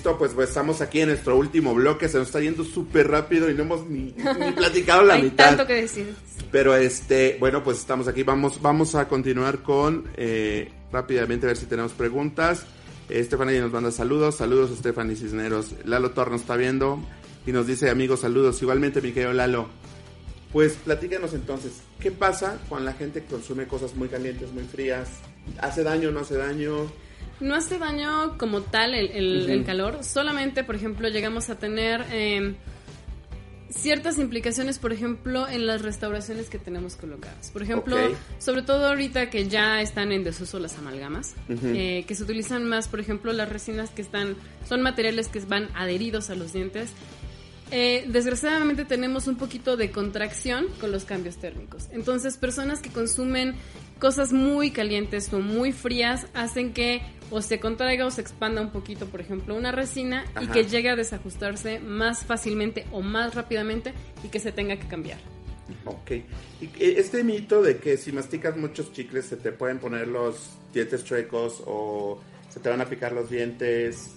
Listo, pues, pues, estamos aquí en nuestro último bloque. Se nos está yendo súper rápido y no hemos ni, ni platicado la Hay mitad. tanto que decir. Pero este, bueno, pues estamos aquí. Vamos, vamos a continuar con eh, rápidamente a ver si tenemos preguntas. Stephanie nos manda saludos. Saludos, Stephanie Cisneros. Lalo Torres nos está viendo y nos dice, amigos, saludos. Igualmente, mi querido Lalo. Pues platícanos entonces, ¿qué pasa cuando la gente consume cosas muy calientes, muy frías? ¿Hace daño, no hace daño? No hace daño como tal el, el- calor, solamente, por ejemplo, llegamos a tener eh, ciertas implicaciones, por ejemplo, en las restauraciones que tenemos colocadas. Por ejemplo, sobre todo ahorita que ya están en desuso las amalgamas, eh, que se utilizan más, por ejemplo, las resinas que están, son materiales que van adheridos a los dientes. Eh, desgraciadamente tenemos un poquito de contracción con los cambios térmicos. Entonces, personas que consumen cosas muy calientes o muy frías hacen que o se contraiga o se expanda un poquito, por ejemplo, una resina y que llegue a desajustarse más fácilmente o más rápidamente y que se tenga que cambiar. Ok. Y este mito de que si masticas muchos chicles se te pueden poner los dientes chuecos o se te van a picar los dientes.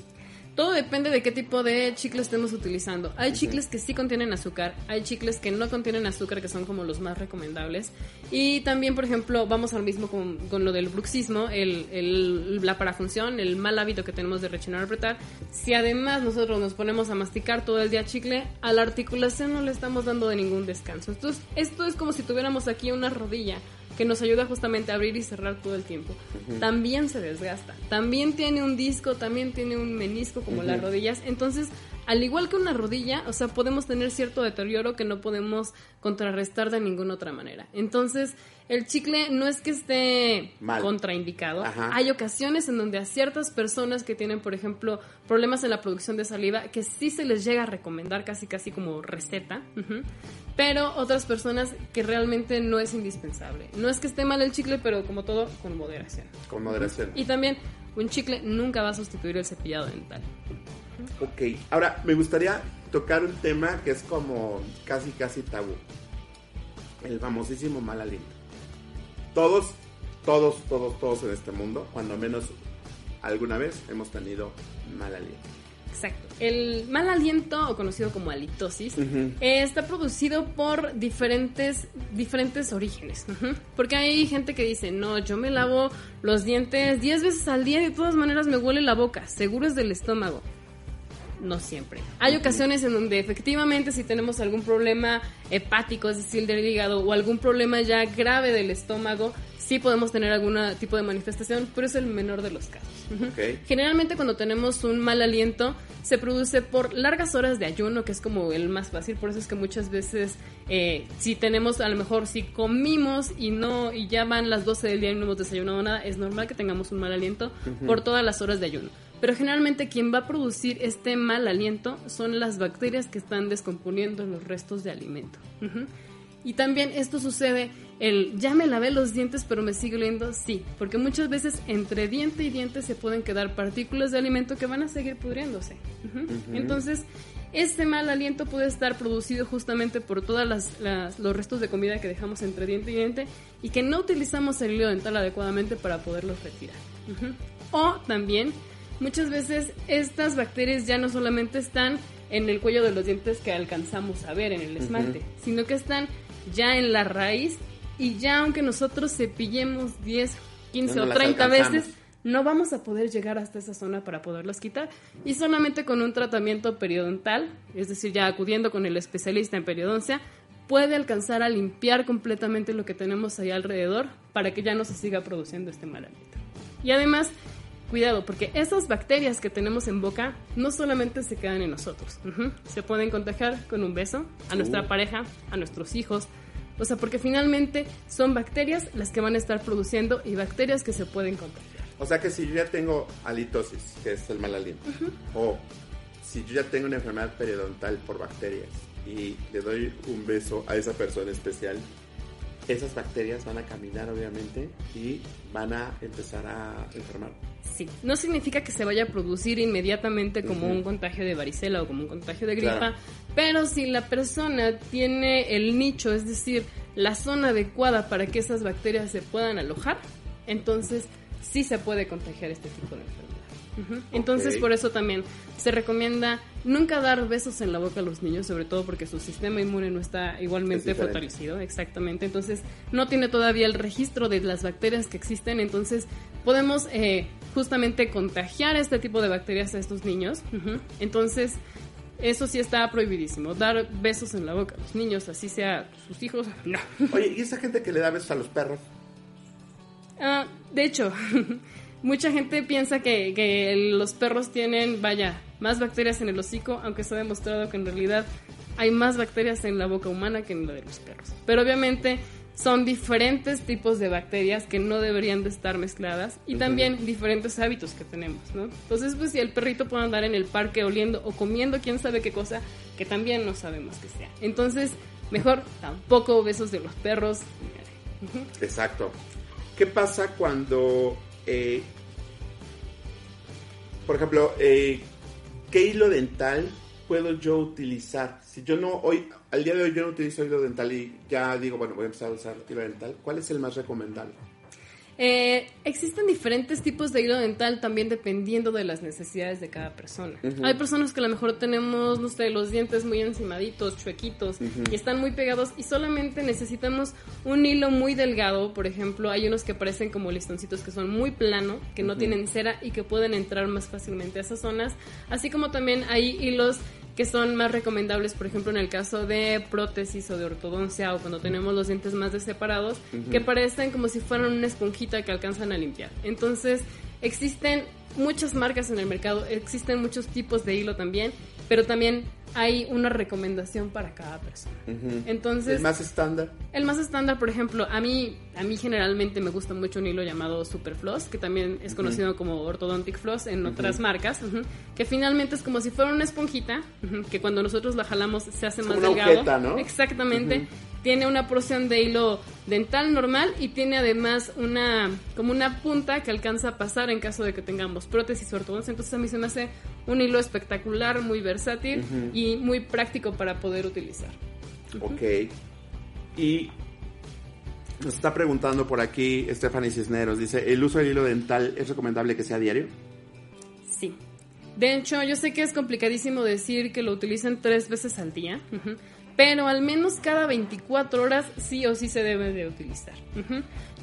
Todo depende de qué tipo de chicle estemos utilizando. Hay chicles que sí contienen azúcar, hay chicles que no contienen azúcar, que son como los más recomendables. Y también, por ejemplo, vamos al mismo con, con lo del bruxismo, el, el- la parafunción, el mal hábito que tenemos de rechinar apretar. Si además nosotros nos ponemos a masticar todo el día chicle, a la articulación no le estamos dando de ningún descanso. Entonces, esto es como si tuviéramos aquí una rodilla que nos ayuda justamente a abrir y cerrar todo el tiempo. También se desgasta. También tiene un disco, también tiene un menisco como las rodillas. Entonces, al igual que una rodilla, o sea, podemos tener cierto deterioro que no podemos contrarrestar de ninguna otra manera. Entonces, el chicle no es que esté Mal. contraindicado. Ajá. Hay ocasiones en donde a ciertas personas que tienen, por ejemplo, problemas en la producción de saliva, que sí se les llega a recomendar casi casi como receta, pero otras personas que realmente no es indispensable. No es que esté mal el chicle, pero como todo, con moderación. Con moderación. Y también, un chicle nunca va a sustituir el cepillado dental. Ok. Ahora, me gustaría tocar un tema que es como casi, casi tabú. El famosísimo mal aliento. Todos, todos, todos, todos en este mundo, cuando menos alguna vez, hemos tenido mal aliento. Exacto. El mal aliento, o conocido como halitosis, eh, está producido por diferentes, diferentes orígenes. Porque hay gente que dice, no, yo me lavo los dientes 10 veces al día y de todas maneras me huele la boca. Seguro es del estómago. No siempre. Hay ocasiones en donde efectivamente si tenemos algún problema hepático, es decir, del hígado, o algún problema ya grave del estómago, sí podemos tener algún tipo de manifestación, pero es el menor de los casos. Ujú. Ok. Generalmente cuando tenemos un mal aliento se produce por largas horas de ayuno, que es como el más fácil, por eso es que muchas veces eh, si tenemos, a lo mejor si comimos y no y ya van las 12 del día y no hemos desayunado nada, es normal que tengamos un mal aliento Ujú. por todas las horas de ayuno. Pero generalmente quien va a producir este mal aliento son las bacterias que están descomponiendo los restos de alimento. Ujú. Y también esto sucede, el ya me lavé los dientes pero me sigue oliendo, sí, porque muchas veces entre diente y diente se pueden quedar partículas de alimento que van a seguir pudriéndose. Entonces, este mal aliento puede estar producido justamente por todos los restos de comida que dejamos entre diente y diente y que no utilizamos el hilo dental adecuadamente para poderlos retirar. O también, muchas veces estas bacterias ya no solamente están en el cuello de los dientes que alcanzamos a ver en el esmalte, sino que están ya en la raíz y ya aunque nosotros cepillemos 10, 15 Ya no o las 30 alcanzamos. veces, no vamos a poder llegar hasta esa zona para poderlos quitar. Y solamente con un tratamiento periodontal, es decir, ya acudiendo con el especialista en periodoncia, puede alcanzar a limpiar completamente lo que tenemos ahí alrededor para que ya no se siga produciendo este mal aliento. Y además, cuidado, porque esas bacterias que tenemos en boca no solamente se quedan en nosotros, se pueden contagiar con un beso a nuestra Uh. pareja, a nuestros hijos, o sea, porque finalmente son bacterias las que van a estar produciendo y bacterias que se pueden contagiar. O sea que si yo ya tengo halitosis, que es el mal aliento, o si yo ya tengo una enfermedad periodontal por bacterias y le doy un beso a esa persona especial, esas bacterias van a caminar obviamente y van a empezar a enfermar. Sí, no significa que se vaya a producir inmediatamente como un contagio de varicela o como un contagio de gripa, Claro. pero si la persona tiene el nicho, es decir, la zona adecuada para que esas bacterias se puedan alojar, entonces sí se puede contagiar este tipo de enfermedad. Entonces por eso también se recomienda nunca dar besos en la boca a los niños, sobre todo porque su sistema inmune no está igualmente Es fortalecido, exactamente. Entonces no tiene todavía el registro de las bacterias que existen, entonces podemos eh, justamente contagiar este tipo de bacterias a estos niños. Entonces eso sí está prohibidísimo, dar besos en la boca a los niños, así sea sus hijos, no. Oye, ¿y esa gente que le da besos a los perros? Ah, de hecho, mucha gente piensa que, que los perros tienen, vaya, más bacterias en el hocico, aunque se ha demostrado que en realidad hay más bacterias en la boca humana que en la de los perros. Pero obviamente son diferentes tipos de bacterias que no deberían de estar mezcladas y también diferentes hábitos que tenemos, ¿no? Entonces, pues si el perrito puede andar en el parque oliendo o comiendo quién sabe qué cosa, que también no sabemos que sea. Entonces, mejor tampoco besos de los perros. Exacto. ¿Qué pasa cuando, eh, por ejemplo, eh, qué hilo dental puedo yo utilizar? Si yo no, hoy, al día de hoy yo no utilizo hilo dental y ya digo, bueno, voy a empezar a usar hilo dental, ¿cuál es el más recomendable? Eh, existen diferentes tipos de hilo dental también dependiendo de las necesidades de cada persona. Hay personas que a lo mejor tenemos, no sé, los dientes muy encimaditos, chuequitos y están muy pegados y solamente necesitamos un hilo muy delgado. Por ejemplo, hay unos que parecen como listoncitos que son muy plano, que no tienen cera y que pueden entrar más fácilmente a esas zonas. Así como también hay hilos que son más recomendables, por ejemplo, en el caso de prótesis o de ortodoncia o cuando tenemos los dientes más separados, Ujú. que parecen como si fueran una esponjita que alcanzan a limpiar. Entonces, existen muchas marcas en el mercado, existen muchos tipos de hilo también, pero también hay una recomendación para cada persona. Entonces, el más estándar. el más estándar, por ejemplo, a mí, a mí generalmente me gusta mucho un hilo llamado Superfloss, que también es conocido como Orthodontic Floss en otras marcas, que finalmente es como si fuera una esponjita, que cuando nosotros la jalamos se hace Es más una delgado. agujeta, ¿no? Exactamente. Tiene una porción de hilo dental normal y tiene además una como una punta que alcanza a pasar en caso de que tengamos prótesis o ortodoncia. Entonces a mí se me hace un hilo espectacular, muy versátil Ujú. Y muy práctico para poder utilizar. Ok. Y nos está preguntando por aquí Stephanie Cisneros, dice, ¿el uso del hilo dental es recomendable que sea diario? Sí. De hecho, yo sé que es complicadísimo decir que lo utilicen tres veces al día, pero al menos cada 24 horas sí o sí se debe de utilizar.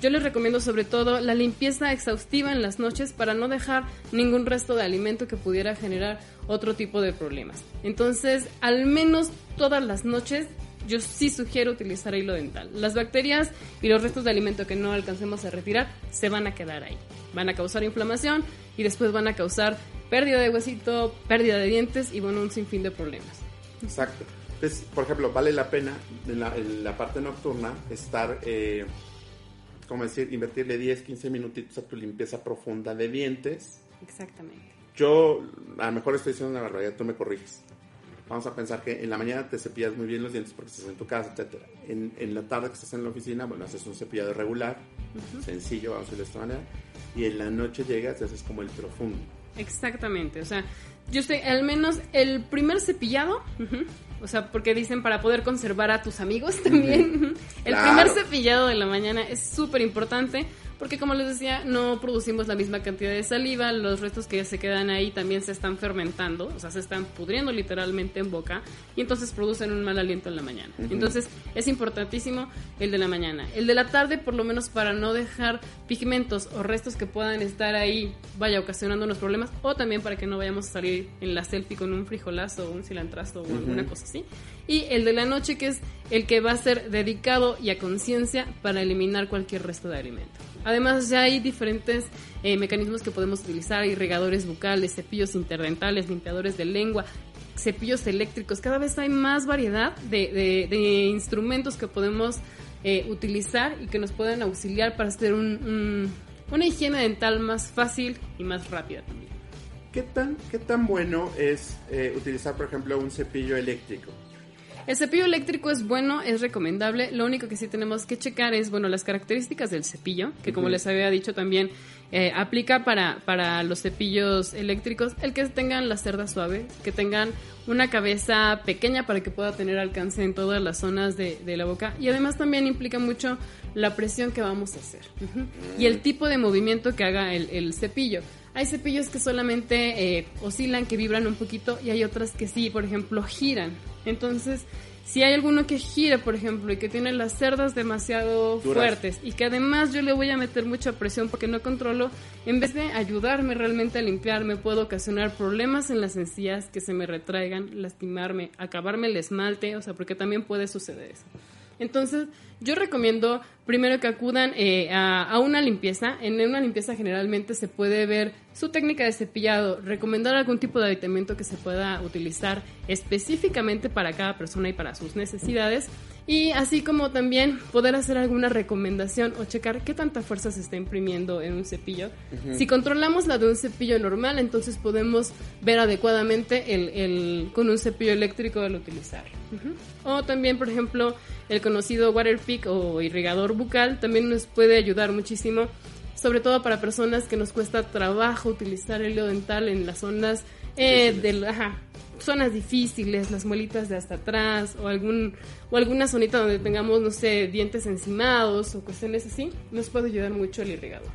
Yo les recomiendo sobre todo la limpieza exhaustiva en las noches para no dejar ningún resto de alimento que pudiera generar otro tipo de problemas. Entonces, al menos todas las noches yo sí sugiero utilizar hilo dental. Las bacterias y los restos de alimento que no alcancemos a retirar se van a quedar ahí. Van a causar inflamación y después van a causar pérdida de huesito, pérdida de dientes y bueno, un sinfín de problemas. Exacto. Entonces, por ejemplo, vale la pena en la, en la parte nocturna estar, eh, ¿cómo decir? Invertirle 10, 15 minutitos a tu limpieza profunda de dientes. Exactamente. Yo, a lo mejor estoy diciendo una barbaridad, tú me corriges. Vamos a pensar que en la mañana te cepillas muy bien los dientes porque estás en tu casa, etcétera. En, en la tarde que estás en la oficina, bueno, haces un cepillado regular, Ujú. sencillo, vamos a decirlo de esta manera. Y en la noche llegas y haces como el profundo. Exactamente, o sea, yo sé, al menos el primer cepillado, o sea, porque dicen para poder conservar a tus amigos también, el Claro. primer cepillado de la mañana es súper importante porque como les decía, no producimos la misma cantidad de saliva, los restos que se quedan ahí también se están fermentando, o sea, se están pudriendo literalmente en boca y entonces producen un mal aliento en la mañana. Entonces es importantísimo el de la mañana. El de la tarde, por lo menos para no dejar pigmentos o restos que puedan estar ahí, vaya, ocasionándonos problemas, o también para que no vayamos a salir salir en la selfie con un frijolazo o un cilantrazo o alguna cosa así. Y el de la noche, que es el que va a ser dedicado y a conciencia para eliminar cualquier resto de alimento. Además, ya hay diferentes eh, mecanismos que podemos utilizar, irrigadores bucales, cepillos interdentales, limpiadores de lengua, cepillos eléctricos. Cada vez hay más variedad de, de- instrumentos que podemos eh, utilizar y que nos pueden auxiliar para hacer un- una higiene dental más fácil y más rápida también. ¿Qué tan, qué tan bueno es eh, utilizar, por ejemplo, un cepillo eléctrico? El cepillo eléctrico es bueno, es recomendable. Lo único que sí tenemos que checar es, bueno, las características del cepillo, que como les había dicho también, eh, aplica para, para los cepillos eléctricos, el que tengan las cerdas suaves, que tengan una cabeza pequeña para que pueda tener alcance en todas las zonas de, de la boca. Y además también implica mucho la presión que vamos a hacer y el tipo de movimiento que haga el, el cepillo. Hay cepillos que solamente eh, oscilan, que vibran un poquito y hay otras que sí, por ejemplo, giran. Entonces, si hay alguno que gira, por ejemplo, y que tiene las cerdas demasiado Duras. fuertes y que además yo le voy a meter mucha presión porque no controlo, en vez de ayudarme realmente a limpiarme, puedo ocasionar problemas en las encías que se me retraigan, lastimarme, acabarme el esmalte, o sea, porque también puede suceder eso. Entonces, yo recomiendo primero que acudan eh, a, a una limpieza. En una limpieza generalmente se puede ver su técnica de cepillado, recomendar algún tipo de aditamento que se pueda utilizar específicamente para cada persona y para sus necesidades. Y así como también poder hacer alguna recomendación o checar qué tanta fuerza se está imprimiendo en un cepillo. Ujú. Si controlamos la de un cepillo normal, entonces podemos ver adecuadamente el, el- con un cepillo eléctrico el utilizarlo. Ujú. O también, por ejemplo, el conocido water pick o irrigador bucal también nos puede ayudar muchísimo, sobre todo para personas que nos cuesta trabajo utilizar el hilo dental en las zonas eh, del, ajá, zonas difíciles, las muelitas de hasta atrás o algún o alguna zonita donde tengamos, no sé, dientes encimados o cuestiones así, nos puede ayudar mucho el irrigador.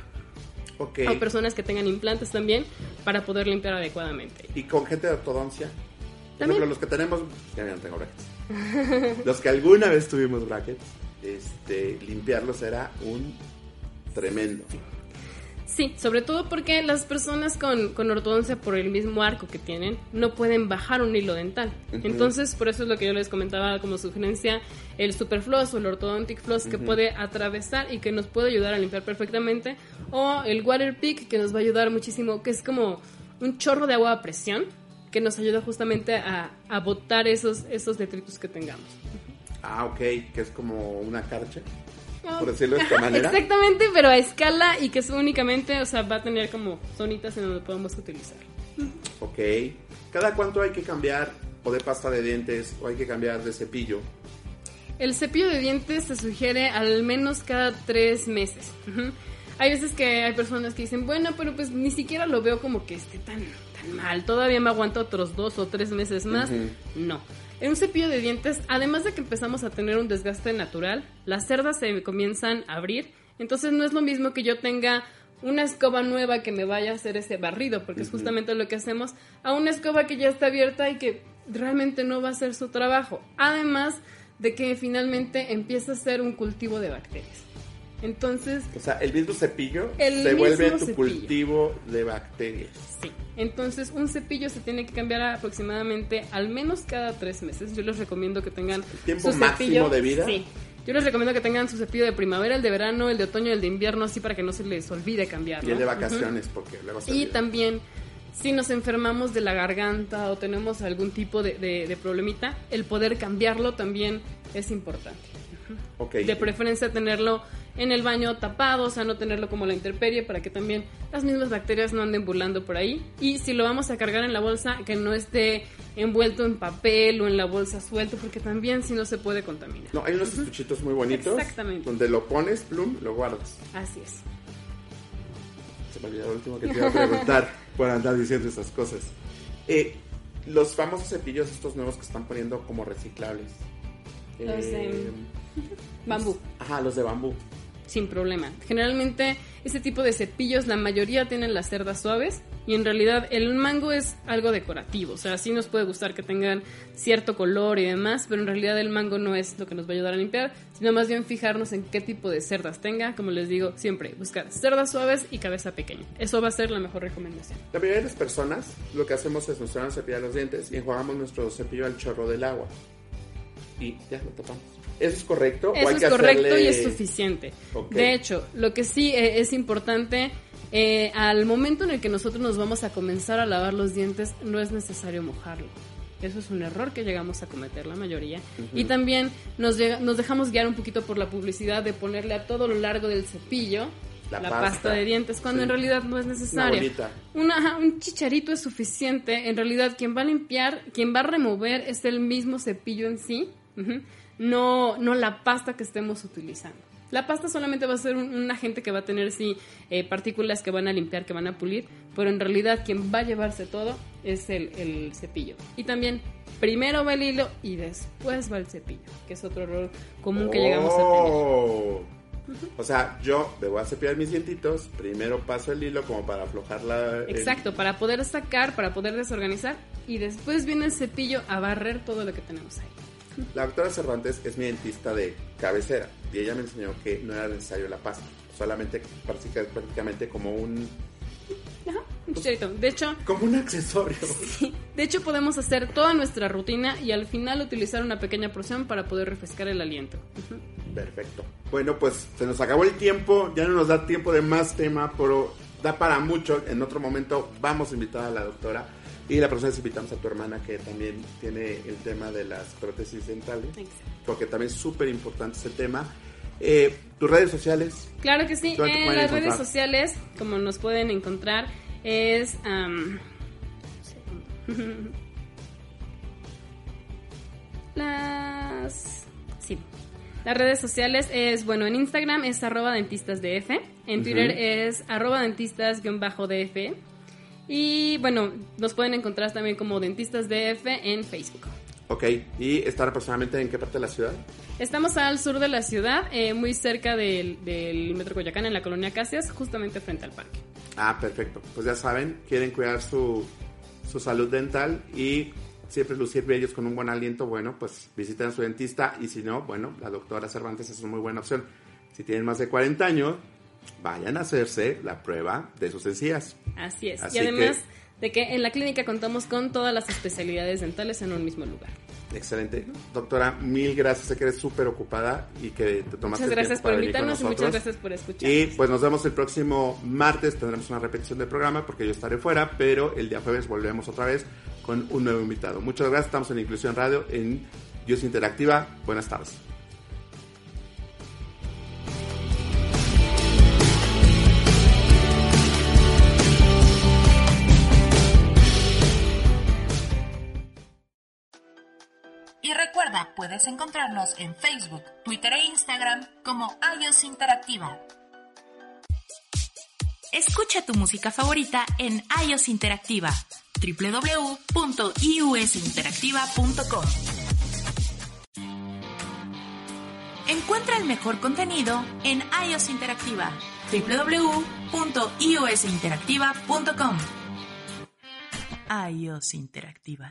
Ok. O personas que tengan implantes también para poder limpiar adecuadamente. ¿Y con gente de ortodoncia? Por También. ejemplo, los que tenemos... Ya no tengo brackets. los que alguna vez tuvimos brackets, este, limpiarlos era un tremendo. Sí, sobre todo porque las personas con, con ortodoncia por el mismo arco que tienen no pueden bajar un hilo dental. Entonces, por eso es lo que yo les comentaba como sugerencia, el Superfloss o el Orthodontic Floss que puede atravesar y que nos puede ayudar a limpiar perfectamente, o el Water Pick que nos va a ayudar muchísimo, que es como un chorro de agua a presión que nos ayuda justamente a, a botar esos, esos detritus que tengamos. Ah, ok, que es como una carcha, No. por decirlo de esta manera. Exactamente, pero a escala y que es únicamente, o sea, va a tener como zonitas en donde podemos utilizar. Ok. ¿Cada cuánto hay que cambiar o de pasta de dientes o hay que cambiar de cepillo? El cepillo de dientes se sugiere al menos cada tres meses. Hay veces que hay personas que dicen, bueno, pero pues ni siquiera lo veo como que esté tan mal. Todavía me aguanto otros dos o tres meses más. No. En un cepillo de dientes, además de que empezamos a tener un desgaste natural, las cerdas se comienzan a abrir. Entonces no es lo mismo que yo tenga una escoba nueva que me vaya a hacer ese barrido, porque es justamente lo que hacemos, a una escoba que ya está abierta y que realmente no va a hacer su trabajo. Además de que finalmente empieza a ser un cultivo de bacterias. Entonces, O sea, el mismo cepillo El se vuelve mismo tu cepillo. cultivo de bacterias. Sí. Entonces, un cepillo se tiene que cambiar aproximadamente al menos cada tres meses. Yo les recomiendo que tengan tiempo su máximo cepillo. de vida? Sí. Yo les recomiendo que tengan su cepillo de primavera, el de verano, el de otoño, el de invierno, así para que no se les olvide cambiarlo. Y el de vacaciones, porque luego se Y olvida. también, si nos enfermamos de la garganta o tenemos algún tipo de, de- de problemita, el poder cambiarlo también es importante. Ok. De preferencia tenerlo en el baño tapado, o sea, no tenerlo como la intemperie para que también las mismas bacterias no anden burlando por ahí. Y si lo vamos a cargar en la bolsa, que no esté envuelto en papel o en la bolsa suelto, porque también si no se puede contaminar. No, hay unos estuchitos muy bonitos. Exactamente. Donde lo pones, plum, lo guardas. Así es. Se me olvidó lo último que te iba a preguntar por andar diciendo esas cosas. Eh, los famosos cepillos estos nuevos que están poniendo como reciclables. Los Eh, bambú. Ajá, los de bambú. sin problema. Generalmente este tipo de cepillos, la mayoría tienen las cerdas suaves y en realidad el mango es algo decorativo, o sea, sí nos puede gustar que tengan cierto color y demás, pero en realidad el mango no es lo que nos va a ayudar a limpiar, sino más bien fijarnos en qué tipo de cerdas tenga, como les digo siempre, buscar cerdas suaves y cabeza pequeña. Eso va a ser la mejor recomendación. La mayoría de las personas lo que hacemos es nos van a cepillar los dientes y enjuagamos nuestro cepillo al chorro del agua. Y ya lo tapamos. ¿Eso es correcto? Eso ¿O hay es correcto hacerle- y es suficiente. De hecho, lo que sí eh, es importante, eh, al momento en el que nosotros nos vamos a comenzar a lavar los dientes, no es necesario mojarlo. Eso es un error que llegamos a cometer la mayoría. Y también nos, nos dejamos guiar un poquito por la publicidad de ponerle a todo lo largo del cepillo La la, pasta. pasta. de dientes, cuando Sí. en realidad no es Una bolita. Una- un chicharito es suficiente. En realidad, quien va a limpiar, quien va a remover es el mismo cepillo en sí, ujú, no, no la pasta que estemos utilizando. La pasta solamente va a ser un, un agente que va a tener, sí, eh, partículas que van a limpiar, que van a pulir, pero en realidad quien va a llevarse todo es el, el cepillo. Y también, primero va el hilo y después va el cepillo, que es otro error común que llegamos a tener. Oh. O sea, yo me voy a cepillar mis dientitos, primero paso el hilo como para aflojar la... el- Exacto, para poder sacar, para poder desorganizar y después viene el cepillo a barrer todo lo que tenemos ahí. La doctora Cervantes es mi dentista de cabecera y ella me enseñó que no era necesario la pasta, solamente práctica- prácticamente como un, Ajá, chicharito. De hecho, como un accesorio. de hecho podemos hacer toda nuestra rutina y al final utilizar una pequeña porción para poder refrescar el aliento. Perfecto. Bueno, pues se nos acabó el tiempo, ya no nos da tiempo de más tema, pero da para mucho. En otro momento vamos a invitar a la doctora y la próxima vez invitamos a tu hermana que también tiene el tema de las prótesis dentales, porque también es súper importante ese tema. Eh, tus redes sociales, Claro que sí, ¿Dónde te en las redes sociales, como nos pueden encontrar, es... las... Sí. Las redes sociales es, bueno, en Instagram es arroba dentistasdf, en Twitter es arroba dentistas-df y, bueno, nos pueden encontrar también como dentistasdf en Facebook. ok, y estar aproximadamente en qué parte de la ciudad. Estamos al sur de la ciudad, eh, muy cerca del, del Metro Coyacán, en la colonia Casias, justamente frente al parque. Ah, perfecto. Pues ya saben, quieren cuidar su, su salud dental y siempre lucir bellos con un buen aliento, bueno, pues visiten a su dentista y si no, bueno, la doctora Cervantes es una muy buena opción. Si tienen más de 40 años, vayan a hacerse la prueba de sus encías. Así es. Así y además que- de que en la clínica contamos con todas las especialidades dentales en un mismo lugar. Excelente. Doctora, mil gracias. Sé que eres súper ocupada y que te tomaste Muchas el gracias tiempo por para invitarnos y muchas gracias por escuchar. Y pues nos vemos el próximo martes, tendremos una repetición del programa porque yo estaré fuera, pero el día jueves volvemos otra vez con un nuevo invitado. Muchas gracias, estamos en Inclusión Radio en Dios Interactiva. Buenas tardes. Puedes encontrarnos en Facebook, Twitter e Instagram como iOS Interactiva. Escucha tu música favorita en iOS Interactiva, www.iusinteractiva.com. Encuentra el mejor contenido en iOS Interactiva, www.iusinteractiva.com. iOS Interactiva.